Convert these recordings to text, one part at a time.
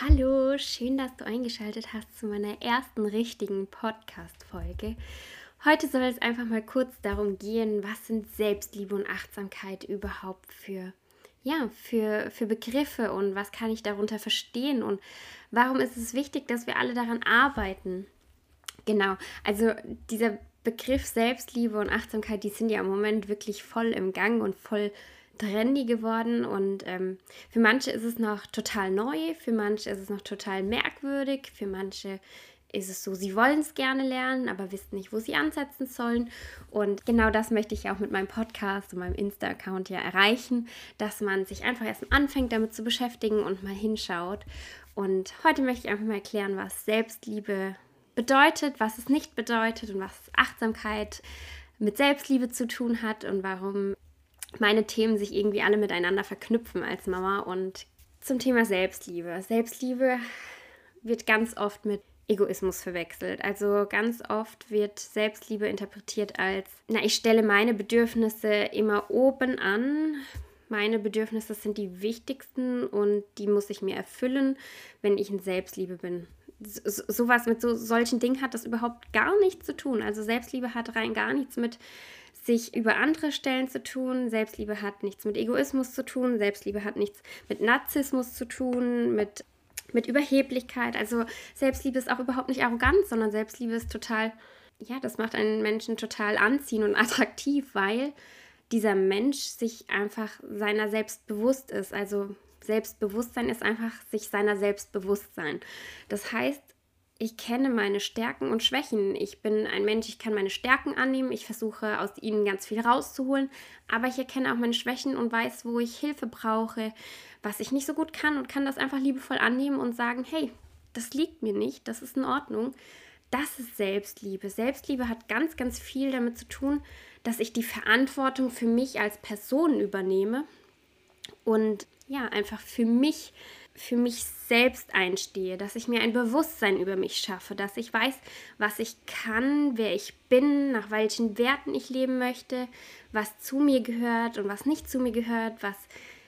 Hallo, schön, dass du eingeschaltet hast zu meiner ersten richtigen Podcast-Folge. Heute soll es einfach mal kurz darum gehen, was sind Selbstliebe und Achtsamkeit überhaupt für, ja, für, für Begriffe und was kann ich darunter verstehen und warum ist es wichtig, dass wir alle daran arbeiten. Genau, also dieser Begriff Selbstliebe und Achtsamkeit, die sind ja im Moment wirklich voll im Gang und voll trendy geworden und ähm, für manche ist es noch total neu, für manche ist es noch total merkwürdig, für manche ist es so, sie wollen es gerne lernen, aber wissen nicht, wo sie ansetzen sollen. Und genau das möchte ich auch mit meinem Podcast und meinem Insta-Account ja erreichen, dass man sich einfach erst anfängt, damit zu beschäftigen und mal hinschaut. Und heute möchte ich einfach mal erklären, was Selbstliebe bedeutet, was es nicht bedeutet und was Achtsamkeit mit Selbstliebe zu tun hat und warum meine Themen sich irgendwie alle miteinander verknüpfen als Mama. Und zum Thema Selbstliebe. Selbstliebe wird ganz oft mit Egoismus verwechselt. Also ganz oft wird Selbstliebe interpretiert als, na, ich stelle meine Bedürfnisse immer oben an. Meine Bedürfnisse sind die wichtigsten und die muss ich mir erfüllen, wenn ich in Selbstliebe bin. So, sowas mit so solchen Dingen hat das überhaupt gar nichts zu tun. Also Selbstliebe hat rein gar nichts mit sich über andere Stellen zu tun. Selbstliebe hat nichts mit Egoismus zu tun. Selbstliebe hat nichts mit Narzissmus zu tun, mit mit Überheblichkeit. Also Selbstliebe ist auch überhaupt nicht arrogant, sondern Selbstliebe ist total, ja, das macht einen Menschen total anziehen und attraktiv, weil dieser Mensch sich einfach seiner selbst bewusst ist. Also Selbstbewusstsein ist einfach sich seiner Selbstbewusstsein. Das heißt, ich kenne meine Stärken und Schwächen. Ich bin ein Mensch, ich kann meine Stärken annehmen, ich versuche aus ihnen ganz viel rauszuholen, aber ich erkenne auch meine Schwächen und weiß, wo ich Hilfe brauche, was ich nicht so gut kann und kann das einfach liebevoll annehmen und sagen, hey, das liegt mir nicht, das ist in Ordnung. Das ist Selbstliebe. Selbstliebe hat ganz, ganz viel damit zu tun, dass ich die Verantwortung für mich als Person übernehme und ja, einfach für mich für mich selbst einstehe, dass ich mir ein Bewusstsein über mich schaffe, dass ich weiß, was ich kann, wer ich bin, nach welchen Werten ich leben möchte, was zu mir gehört und was nicht zu mir gehört, was,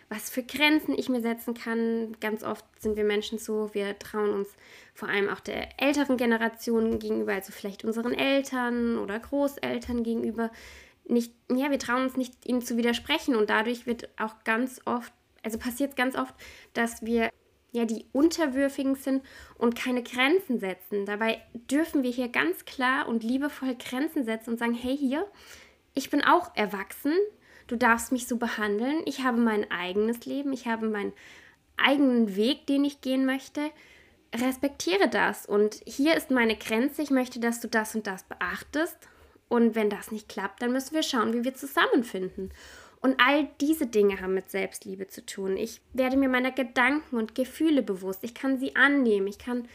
was für Grenzen ich mir setzen kann. Ganz oft sind wir Menschen so, wir trauen uns vor allem auch der älteren Generation gegenüber, also vielleicht unseren Eltern oder Großeltern gegenüber, nicht, ja, wir trauen uns nicht, ihnen zu widersprechen und dadurch wird auch ganz oft also passiert es ganz oft, dass wir ja, die unterwürfigen sind und keine Grenzen setzen. Dabei dürfen wir hier ganz klar und liebevoll Grenzen setzen und sagen, hey hier, ich bin auch erwachsen, du darfst mich so behandeln, ich habe mein eigenes Leben, ich habe meinen eigenen Weg, den ich gehen möchte. Respektiere das und hier ist meine Grenze, ich möchte, dass du das und das beachtest. Und wenn das nicht klappt, dann müssen wir schauen, wie wir zusammenfinden. Und all diese Dinge haben mit Selbstliebe zu tun. Ich werde mir meiner Gedanken und Gefühle bewusst. Ich kann sie annehmen. Ich kann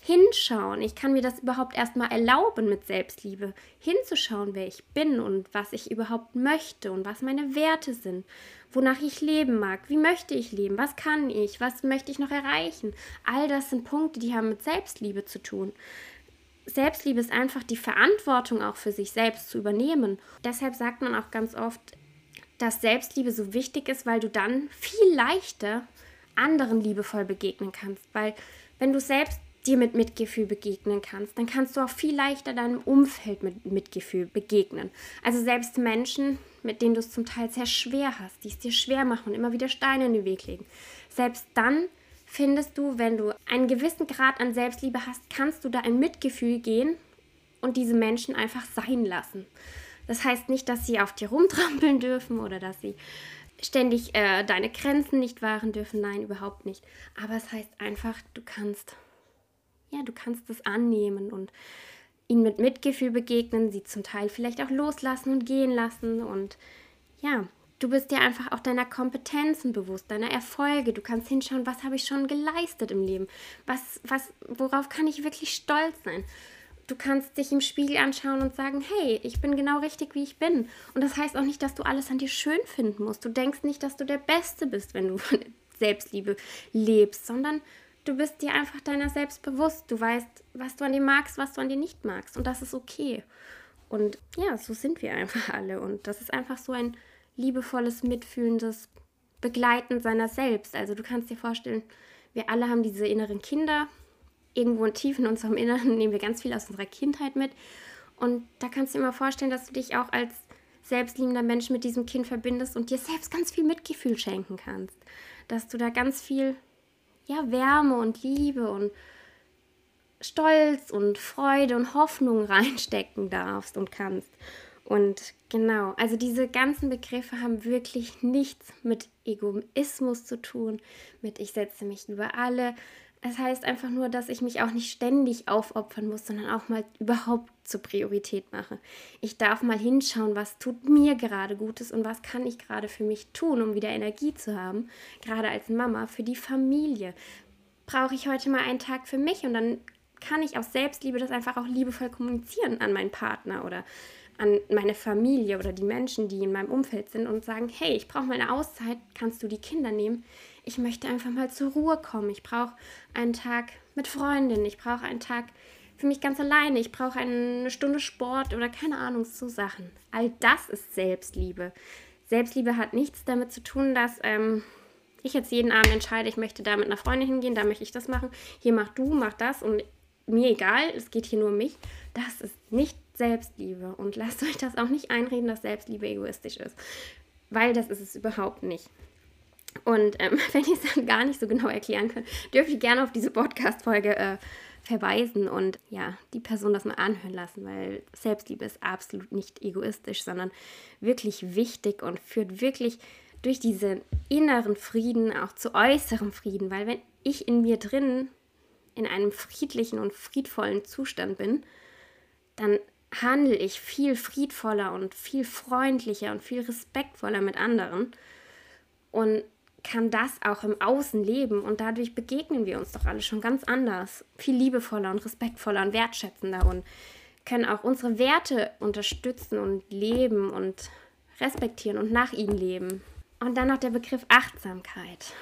hinschauen. Ich kann mir das überhaupt erstmal erlauben mit Selbstliebe. Hinzuschauen, wer ich bin und was ich überhaupt möchte und was meine Werte sind. Wonach ich leben mag. Wie möchte ich leben? Was kann ich? Was möchte ich noch erreichen? All das sind Punkte, die haben mit Selbstliebe zu tun. Selbstliebe ist einfach die Verantwortung auch für sich selbst zu übernehmen. Deshalb sagt man auch ganz oft, dass Selbstliebe so wichtig ist, weil du dann viel leichter anderen liebevoll begegnen kannst. Weil wenn du selbst dir mit Mitgefühl begegnen kannst, dann kannst du auch viel leichter deinem Umfeld mit Mitgefühl begegnen. Also selbst Menschen, mit denen du es zum Teil sehr schwer hast, die es dir schwer machen und immer wieder Steine in den Weg legen. Selbst dann findest du, wenn du einen gewissen Grad an Selbstliebe hast, kannst du da in Mitgefühl gehen und diese Menschen einfach sein lassen. Das heißt nicht, dass sie auf dir rumtrampeln dürfen oder dass sie ständig äh, deine Grenzen nicht wahren dürfen. Nein, überhaupt nicht. Aber es heißt einfach, du kannst, ja, du kannst es annehmen und ihnen mit Mitgefühl begegnen, sie zum Teil vielleicht auch loslassen und gehen lassen. Und ja, du bist dir einfach auch deiner Kompetenzen bewusst, deiner Erfolge. Du kannst hinschauen, was habe ich schon geleistet im Leben? Was, was, worauf kann ich wirklich stolz sein? Du kannst dich im Spiegel anschauen und sagen, hey, ich bin genau richtig, wie ich bin. Und das heißt auch nicht, dass du alles an dir schön finden musst. Du denkst nicht, dass du der Beste bist, wenn du Selbstliebe lebst, sondern du bist dir einfach deiner selbst bewusst. Du weißt, was du an dir magst, was du an dir nicht magst. Und das ist okay. Und ja, so sind wir einfach alle. Und das ist einfach so ein liebevolles, mitfühlendes Begleiten seiner selbst. Also du kannst dir vorstellen, wir alle haben diese inneren Kinder. Irgendwo tief in unserem Inneren nehmen wir ganz viel aus unserer Kindheit mit. Und da kannst du dir immer vorstellen, dass du dich auch als selbstliebender Mensch mit diesem Kind verbindest und dir selbst ganz viel Mitgefühl schenken kannst. Dass du da ganz viel ja, Wärme und Liebe und Stolz und Freude und Hoffnung reinstecken darfst und kannst. Und genau, also diese ganzen Begriffe haben wirklich nichts mit Egoismus zu tun, mit ich setze mich über alle. Es heißt einfach nur, dass ich mich auch nicht ständig aufopfern muss, sondern auch mal überhaupt zur Priorität mache. Ich darf mal hinschauen, was tut mir gerade Gutes und was kann ich gerade für mich tun, um wieder Energie zu haben, gerade als Mama, für die Familie. Brauche ich heute mal einen Tag für mich und dann kann ich aus Selbstliebe das einfach auch liebevoll kommunizieren an meinen Partner oder an meine Familie oder die Menschen, die in meinem Umfeld sind und sagen, hey, ich brauche mal eine Auszeit, kannst du die Kinder nehmen? Ich möchte einfach mal zur Ruhe kommen. Ich brauche einen Tag mit Freundinnen, ich brauche einen Tag für mich ganz alleine, ich brauche eine Stunde Sport oder keine Ahnung, so Sachen. All das ist Selbstliebe. Selbstliebe hat nichts damit zu tun, dass ähm, ich jetzt jeden Abend entscheide, ich möchte da mit einer Freundin hingehen, da möchte ich das machen. Hier mach du, mach das und mir egal, es geht hier nur um mich. Das ist nicht Selbstliebe. Und lasst euch das auch nicht einreden, dass Selbstliebe egoistisch ist. Weil das ist es überhaupt nicht. Und ähm, wenn ihr es dann gar nicht so genau erklären könnt, dürft ihr gerne auf diese Podcast-Folge äh, verweisen und ja, die Person das mal anhören lassen, weil Selbstliebe ist absolut nicht egoistisch, sondern wirklich wichtig und führt wirklich durch diesen inneren Frieden auch zu äußerem Frieden, weil wenn ich in mir drin in einem friedlichen und friedvollen Zustand bin, dann handle ich viel friedvoller und viel freundlicher und viel respektvoller mit anderen. Und kann das auch im Außen leben und dadurch begegnen wir uns doch alle schon ganz anders, viel liebevoller und respektvoller und wertschätzender und können auch unsere Werte unterstützen und leben und respektieren und nach ihnen leben. Und dann noch der Begriff Achtsamkeit.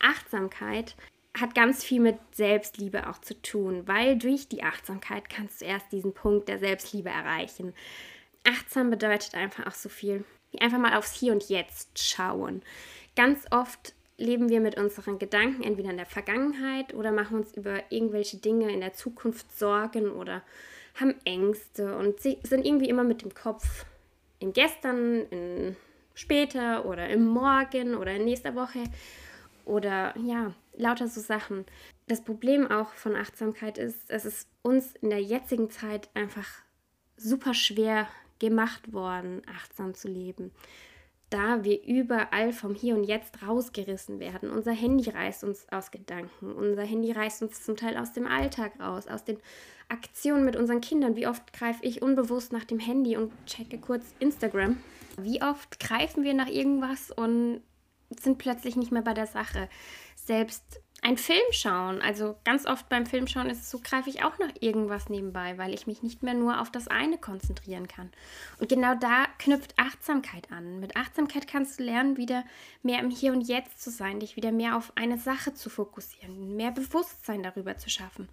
Achtsamkeit hat ganz viel mit Selbstliebe auch zu tun, weil durch die Achtsamkeit kannst du erst diesen Punkt der Selbstliebe erreichen. Achtsam bedeutet einfach auch so viel wie einfach mal aufs Hier und Jetzt schauen. Ganz oft leben wir mit unseren Gedanken entweder in der Vergangenheit oder machen uns über irgendwelche Dinge in der Zukunft Sorgen oder haben Ängste und sind irgendwie immer mit dem Kopf in gestern, in später oder im Morgen oder in nächster Woche oder ja, lauter so Sachen. Das Problem auch von Achtsamkeit ist, es ist uns in der jetzigen Zeit einfach super schwer gemacht worden, achtsam zu leben. Da wir überall vom Hier und Jetzt rausgerissen werden. Unser Handy reißt uns aus Gedanken. Unser Handy reißt uns zum Teil aus dem Alltag raus, aus den Aktionen mit unseren Kindern. Wie oft greife ich unbewusst nach dem Handy und checke kurz Instagram? Wie oft greifen wir nach irgendwas und sind plötzlich nicht mehr bei der Sache. Selbst ein Film schauen, also ganz oft beim Filmschauen ist es so, greife ich auch nach irgendwas nebenbei, weil ich mich nicht mehr nur auf das eine konzentrieren kann. Und genau da knüpft Achtsamkeit an. Mit Achtsamkeit kannst du lernen, wieder mehr im Hier und Jetzt zu sein, dich wieder mehr auf eine Sache zu fokussieren, mehr Bewusstsein darüber zu schaffen.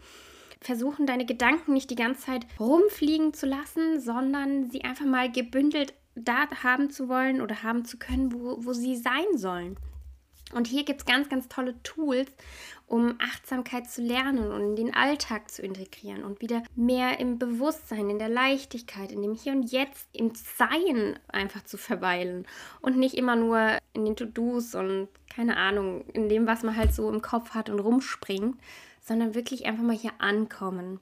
Versuchen, deine Gedanken nicht die ganze Zeit rumfliegen zu lassen, sondern sie einfach mal gebündelt da haben zu wollen oder haben zu können, wo, wo sie sein sollen. Und hier gibt es ganz, ganz tolle Tools, um Achtsamkeit zu lernen und in den Alltag zu integrieren und wieder mehr im Bewusstsein, in der Leichtigkeit, in dem Hier und Jetzt, im Sein einfach zu verweilen und nicht immer nur in den To-Dos und keine Ahnung, in dem, was man halt so im Kopf hat und rumspringt, sondern wirklich einfach mal hier ankommen.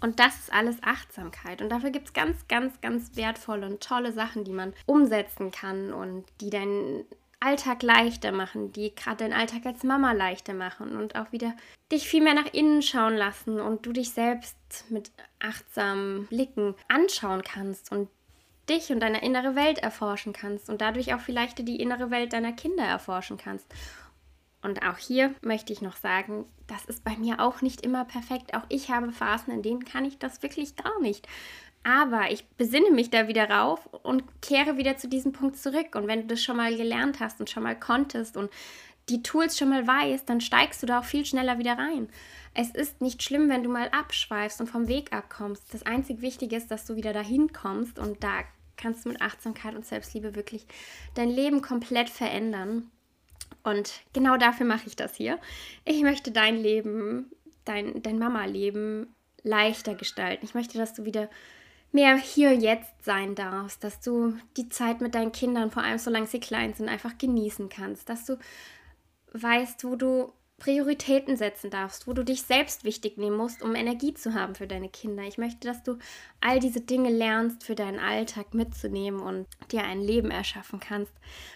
Und das ist alles Achtsamkeit. Und dafür gibt es ganz, ganz, ganz wertvolle und tolle Sachen, die man umsetzen kann und die deinen Alltag leichter machen, die gerade deinen Alltag als Mama leichter machen und auch wieder dich viel mehr nach innen schauen lassen und du dich selbst mit achtsamen Blicken anschauen kannst und dich und deine innere Welt erforschen kannst und dadurch auch vielleicht die innere Welt deiner Kinder erforschen kannst Und auch hier möchte ich noch sagen, das ist bei mir auch nicht immer perfekt. Auch ich habe Phasen, in denen kann ich das wirklich gar nicht. Aber ich besinne mich da wieder rauf und kehre wieder zu diesem Punkt zurück. Und wenn du das schon mal gelernt hast und schon mal konntest und die Tools schon mal weißt, dann steigst du da auch viel schneller wieder rein. Es ist nicht schlimm, wenn du mal abschweifst und vom Weg abkommst. Das einzig Wichtige ist, dass du wieder dahin kommst und da kannst du mit Achtsamkeit und Selbstliebe wirklich dein Leben komplett verändern. Und genau dafür mache ich das hier. Ich möchte dein Leben, dein, dein Mama-Leben leichter gestalten. Ich möchte, dass du wieder mehr hier jetzt sein darfst, dass du die Zeit mit deinen Kindern, vor allem solange sie klein sind, einfach genießen kannst, dass du weißt, wo du Prioritäten setzen darfst, wo du dich selbst wichtig nehmen musst, um Energie zu haben für deine Kinder. Ich möchte, dass du all diese Dinge lernst, für deinen Alltag mitzunehmen und dir ein Leben erschaffen kannst,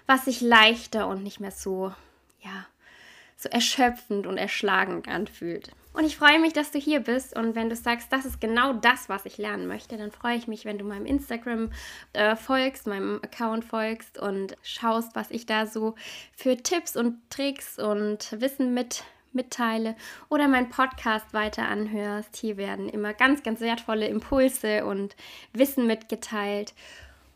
was sich leichter und nicht mehr so, ja, so erschöpfend und erschlagend anfühlt. Und ich freue mich, dass du hier bist. Und wenn du sagst, das ist genau das, was ich lernen möchte, dann freue ich mich, wenn du meinem Instagram äh, folgst, meinem Account folgst und schaust, was ich da so für Tipps und Tricks und Wissen mit mitteile oder meinen Podcast weiter anhörst. Hier werden immer ganz, ganz wertvolle Impulse und Wissen mitgeteilt.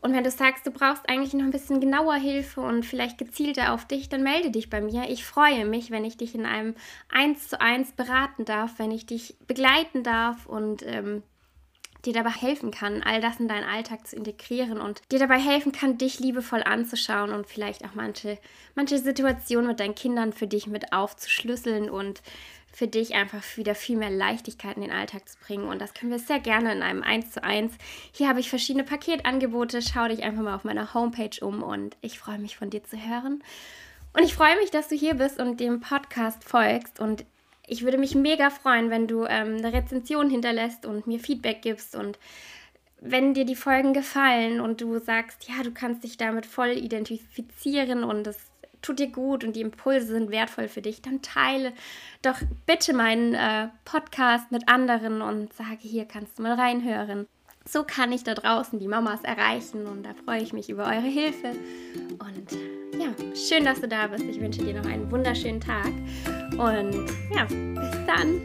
Und wenn du sagst, du brauchst eigentlich noch ein bisschen genauer Hilfe und vielleicht gezielter auf dich, dann melde dich bei mir. Ich freue mich, wenn ich dich in einem 1 zu 1 beraten darf, wenn ich dich begleiten darf und ähm, dir dabei helfen kann, all das in deinen Alltag zu integrieren und dir dabei helfen kann, dich liebevoll anzuschauen und vielleicht auch manche, manche Situationen mit deinen Kindern für dich mit aufzuschlüsseln und für dich einfach wieder viel mehr Leichtigkeit in den Alltag zu bringen. Und das können wir sehr gerne in einem 1 zu 1. Hier habe ich verschiedene Paketangebote. Schau dich einfach mal auf meiner Homepage um und ich freue mich von dir zu hören. Und ich freue mich, dass du hier bist und dem Podcast folgst. Und ich würde mich mega freuen, wenn du ähm, eine Rezension hinterlässt und mir Feedback gibst und wenn dir die Folgen gefallen und du sagst, ja, du kannst dich damit voll identifizieren und es tut dir gut und die Impulse sind wertvoll für dich, dann teile doch bitte meinen äh, Podcast mit anderen und sage, hier kannst du mal reinhören. So kann ich da draußen die Mamas erreichen und da freue ich mich über eure Hilfe. Und ja, schön, dass du da bist. Ich wünsche dir noch einen wunderschönen Tag und ja, bis dann.